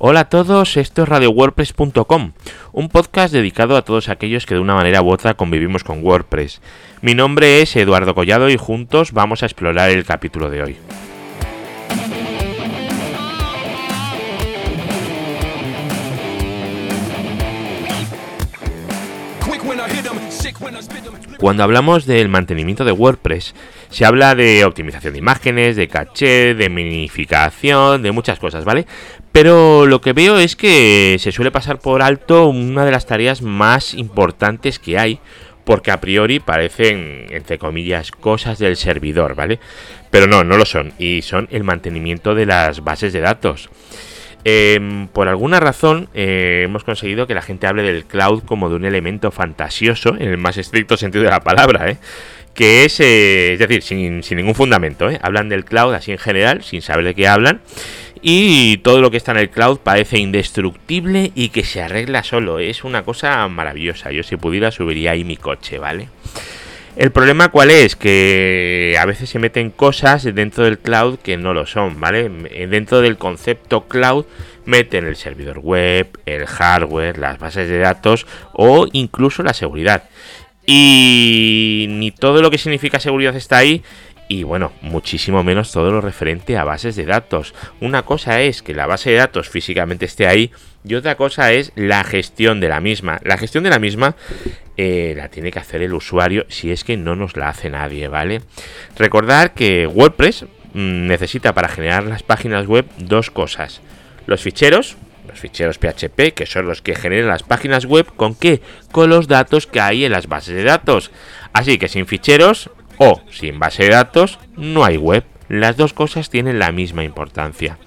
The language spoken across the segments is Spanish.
Hola a todos, esto es RadioWordPress.com, un podcast dedicado a todos aquellos que de una manera u otra convivimos con WordPress. Mi nombre es Eduardo Collado y juntos vamos a explorar el capítulo de hoy. Cuando hablamos del mantenimiento de WordPress, se habla de optimización de imágenes, de caché, de minificación, de muchas cosas, ¿vale? Pero lo que veo es que se suele pasar por alto una de las tareas más importantes que hay, porque a priori parecen, entre comillas, cosas del servidor, ¿vale? Pero no, no lo son, y son el mantenimiento de las bases de datos. Em, por alguna razón eh, hemos conseguido que la gente hable del cloud como de un elemento fantasioso, en el más estricto sentido de la palabra, ¿eh? que es, eh, es decir, sin, ningún fundamento. Hablan del cloud así en general, sin saber de qué hablan. Y todo lo que está en el cloud parece indestructible y que se arregla solo. Es una cosa maravillosa. Yo si pudiera subiría ahí mi coche, ¿vale? El problema cuál es? Que a veces se meten cosas dentro del cloud que no lo son, ¿vale? Dentro del concepto cloud meten el servidor web, el hardware, las bases de datos o incluso la seguridad. Y ni todo lo que significa seguridad está ahí y bueno, muchísimo menos todo lo referente a bases de datos. Una cosa es que la base de datos físicamente esté ahí y otra cosa es la gestión de la misma. La gestión de la misma eh, la tiene que hacer el usuario si es que no nos la hace nadie, ¿vale? Recordar que WordPress mm, necesita para generar las páginas web dos cosas. Los ficheros, los ficheros PHP, que son los que generan las páginas web, ¿con qué? Con los datos que hay en las bases de datos. Así que sin ficheros o sin base de datos no hay web. Las dos cosas tienen la misma importancia.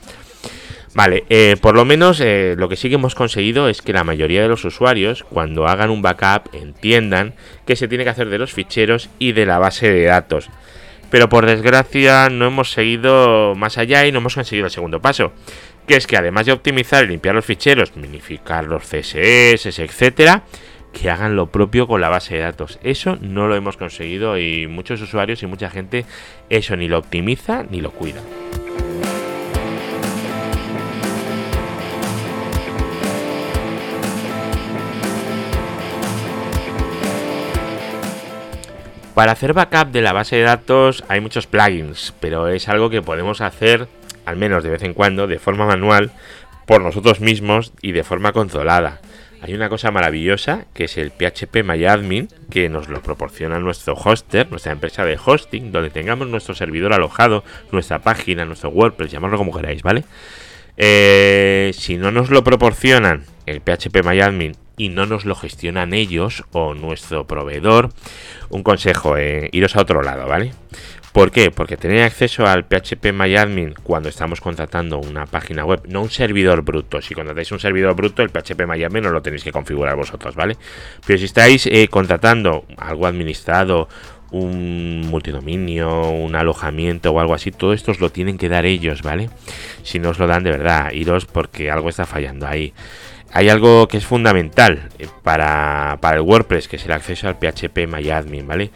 Vale, eh, por lo menos eh, lo que sí que hemos conseguido es que la mayoría de los usuarios, cuando hagan un backup, entiendan que se tiene que hacer de los ficheros y de la base de datos. Pero por desgracia no hemos seguido más allá y no hemos conseguido el segundo paso, que es que además de optimizar y limpiar los ficheros, minificar los CSS, etcétera, que hagan lo propio con la base de datos. Eso no lo hemos conseguido y muchos usuarios y mucha gente eso ni lo optimiza ni lo cuida. Para hacer backup de la base de datos hay muchos plugins, pero es algo que podemos hacer, al menos de vez en cuando, de forma manual, por nosotros mismos y de forma controlada. Hay una cosa maravillosa que es el PHP MyAdmin, que nos lo proporciona nuestro hoster, nuestra empresa de hosting, donde tengamos nuestro servidor alojado, nuestra página, nuestro WordPress, llamarlo como queráis, ¿vale? Eh, si no nos lo proporcionan el PHP MyAdmin y no nos lo gestionan ellos o nuestro proveedor, un consejo, eh, iros a otro lado, ¿vale? ¿Por qué? Porque tener acceso al PHP MyAdmin cuando estamos contratando una página web, no un servidor bruto. Si contratáis un servidor bruto, el PHP MyAdmin no lo tenéis que configurar vosotros, ¿vale? Pero si estáis eh, contratando algo administrado, un multidominio, un alojamiento o algo así, todo esto os lo tienen que dar ellos, ¿vale? Si no os lo dan de verdad, iros porque algo está fallando ahí hay algo que es fundamental eh, para, el WordPress, que es el acceso al PHP MyAdmin, ¿vale?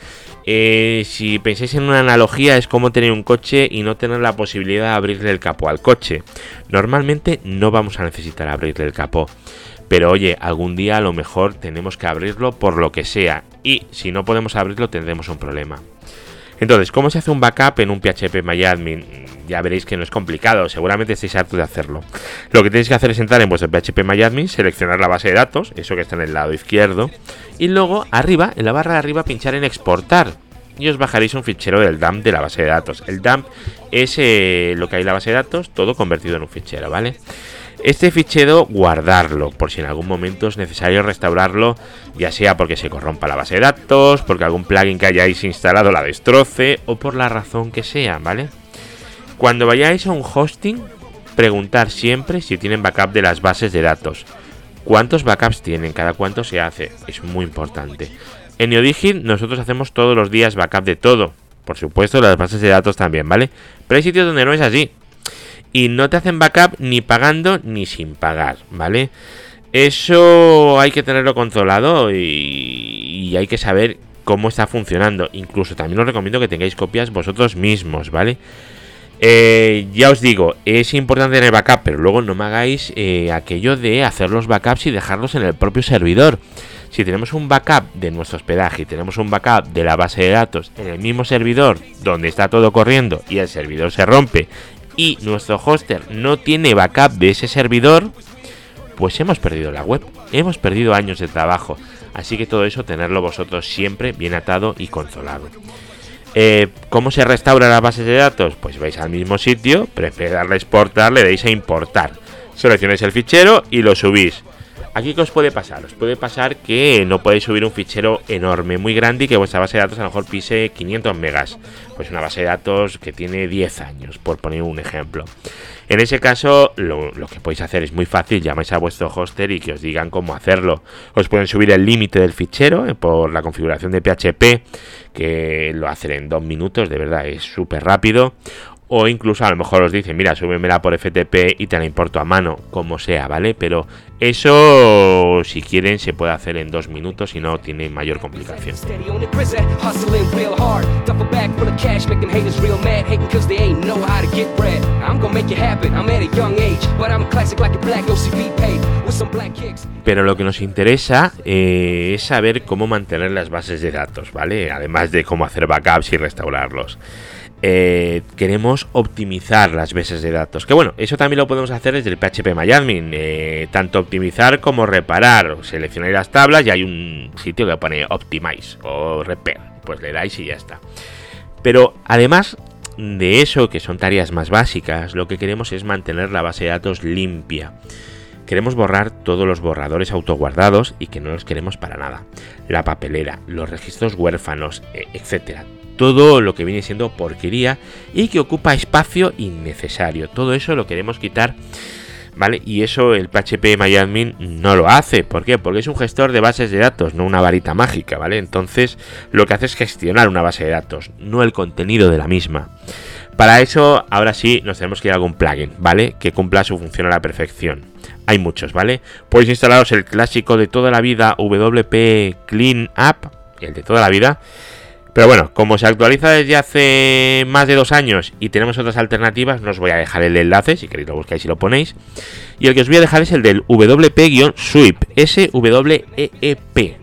Eh, si pensáis en una analogía, es como tener un coche y no tener la posibilidad de abrirle el capó al coche. Normalmente no vamos a necesitar abrirle el capó. Pero oye, algún día a lo mejor tenemos que abrirlo por lo que sea. Y si no podemos abrirlo tendremos un problema. Entonces, ¿cómo se hace un backup en un PHP MyAdmin? Ya veréis que no es complicado, seguramente estáis hartos de hacerlo. Lo que tenéis que hacer es entrar en vuestro PHP MyAdmin, seleccionar la base de datos, eso que está en el lado izquierdo, y luego arriba, en la barra de arriba, pinchar en exportar. Y os bajaréis un fichero del dump de la base de datos. El dump es eh, lo que hay en la base de datos, todo convertido en un fichero, ¿vale? Este fichero guardarlo por si en algún momento es necesario restaurarlo, ya sea porque se corrompa la base de datos, porque algún plugin que hayáis instalado la destroce o por la razón que sea, ¿vale? Cuando vayáis a un hosting, preguntar siempre si tienen backup de las bases de datos. ¿Cuántos backups tienen? ¿Cada cuánto se hace? Es muy importante. En Neodigit nosotros hacemos todos los días backup de todo. Por supuesto, las bases de datos también, ¿vale? Pero hay sitios donde no es así y no te hacen backup ni pagando ni sin pagar, ¿vale? Eso hay que tenerlo controlado y, hay que saber cómo está funcionando. Incluso también os recomiendo que tengáis copias vosotros mismos, ¿vale? Eh, ya os digo, es importante tener backup, pero luego no me hagáis eh, aquello de hacer los backups y dejarlos en el propio servidor. Si tenemos un backup de nuestro hospedaje y tenemos un backup de la base de datos en el mismo servidor donde está todo corriendo y el servidor se rompe y nuestro hoster no tiene backup de ese servidor, pues hemos perdido la web, hemos perdido años de trabajo. Así que todo eso tenerlo vosotros siempre bien atado y controlado. Eh, ¿Cómo se restaura la base de datos? Pues vais al mismo sitio, de darle exportar, le deis a importar. Seleccionáis el fichero y lo subís. Aquí qué os puede pasar? Os puede pasar que no podéis subir un fichero enorme, muy grande y que vuestra base de datos a lo mejor pise 500 megas. Pues una base de datos que tiene 10 años, por poner un ejemplo. En ese caso, lo, que podéis hacer es muy fácil, llamáis a vuestro hoster y que os digan cómo hacerlo. Os pueden subir el límite del fichero eh, por la configuración de PHP, que lo hacen en dos minutos, de verdad, es súper rápido o incluso a lo mejor os dicen, mira, súbemela por FTP y te la importo a mano, como sea, ¿vale? Pero eso, si quieren, se puede hacer en dos minutos y no tiene mayor complicación. Pero lo que nos interesa eh, es saber cómo mantener las bases de datos, ¿vale? Además de cómo hacer backups y restaurarlos. Eh, queremos optimizar las bases de datos. Que bueno, eso también lo podemos hacer desde el PHP MyAdmin. Eh, tanto optimizar como reparar. Seleccionáis las tablas y hay un sitio que pone Optimize o Repair. Pues le dais y ya está. Pero además de eso, que son tareas más básicas, lo que queremos es mantener la base de datos limpia. Queremos borrar todos los borradores autoguardados y que no los queremos para nada. La papelera, los registros huérfanos, e, etcétera todo lo que viene siendo porquería y que ocupa espacio innecesario. Todo eso lo queremos quitar. ¿Vale? Y eso el PHP MyAdmin no lo hace. ¿Por qué? Porque es un gestor de bases de datos, no una varita mágica, ¿vale? Entonces lo que hace es gestionar una base de datos, no el contenido de la misma. Para eso, ahora sí, nos tenemos que ir a algún plugin, ¿vale? Que cumpla su función a la perfección. Hay muchos, ¿vale? Podéis instalaros el clásico de toda la vida WP Clean App, el de toda la vida pero bueno, como se actualiza desde hace más de dos años y tenemos otras alternativas, no os voy a dejar el enlace, si queréis lo buscáis y lo ponéis. Y el que os voy a dejar es el del WP-Sweep, S-W-E-E-P.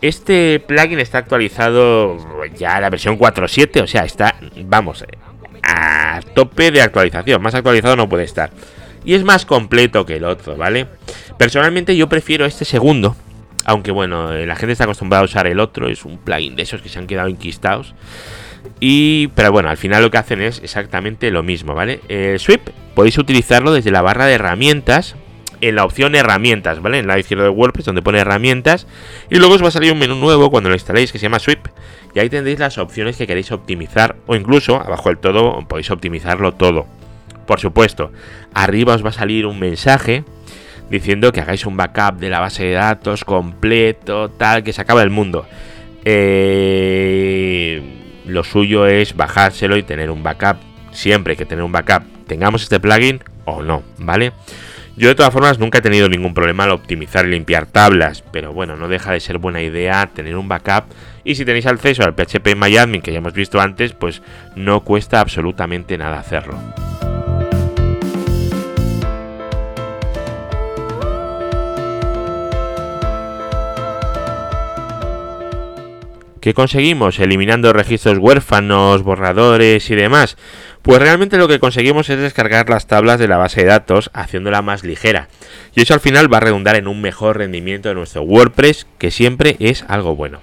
Este plugin está actualizado ya a la versión 4.7, o sea, está, vamos, a tope de actualización. Más actualizado no puede estar. Y es más completo que el otro, ¿vale? Personalmente yo prefiero este segundo, aunque bueno, eh, la gente está acostumbrada a usar el otro, es un plugin de esos que se han quedado inquistados. Y, pero bueno, al final lo que hacen es exactamente lo mismo, ¿vale? El Sweep podéis utilizarlo desde la barra de herramientas, en la opción herramientas, ¿vale? En la izquierda de WordPress, donde pone herramientas. Y luego os va a salir un menú nuevo cuando lo instaléis que se llama Sweep. Y ahí tendréis las opciones que queréis optimizar. O incluso, abajo del todo, podéis optimizarlo todo. Por supuesto, arriba os va a salir un mensaje diciendo que hagáis un backup de la base de datos completo, tal, que se acaba el mundo. Eh, lo suyo es bajárselo y tener un backup. Siempre hay que tener un backup, tengamos este plugin o no, ¿vale? Yo de todas formas nunca he tenido ningún problema al optimizar y limpiar tablas, pero bueno, no deja de ser buena idea tener un backup y si tenéis acceso al PHP MyAdmin que ya hemos visto antes, pues no cuesta absolutamente nada hacerlo. ¿Qué conseguimos? Eliminando registros huérfanos, borradores y demás. Pues realmente lo que conseguimos es descargar las tablas de la base de datos haciéndola más ligera. Y eso al final va a redundar en un mejor rendimiento de nuestro WordPress, que siempre es algo bueno.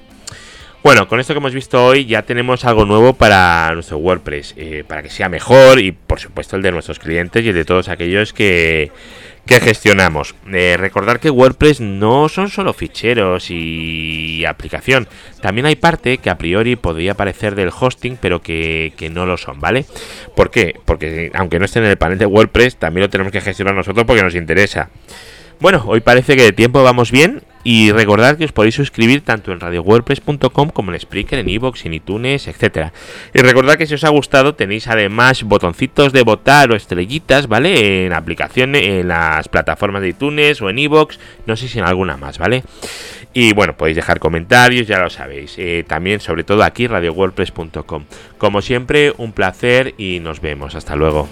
Bueno, con esto que hemos visto hoy ya tenemos algo nuevo para nuestro WordPress, eh, para que sea mejor y por supuesto el de nuestros clientes y el de todos aquellos que, que gestionamos. Eh, recordar que WordPress no son solo ficheros y aplicación. También hay parte que a priori podría parecer del hosting, pero que, que, no lo son, ¿vale? ¿Por qué? Porque aunque no esté en el panel de WordPress, también lo tenemos que gestionar nosotros porque nos interesa. Bueno, hoy parece que de tiempo vamos bien y recordad que os podéis suscribir tanto en radiowordpress.com como en Spreaker, en iVoox, en iTunes, etcétera. Y recordad que si os ha gustado tenéis además botoncitos de votar o estrellitas, ¿vale? En aplicaciones, en las plataformas de iTunes o en iVoox, no sé si en alguna más, ¿vale? Y bueno, podéis dejar comentarios, ya lo sabéis. Eh, también, sobre todo aquí, radiowordpress.com. Como siempre, un placer y nos vemos. Hasta luego.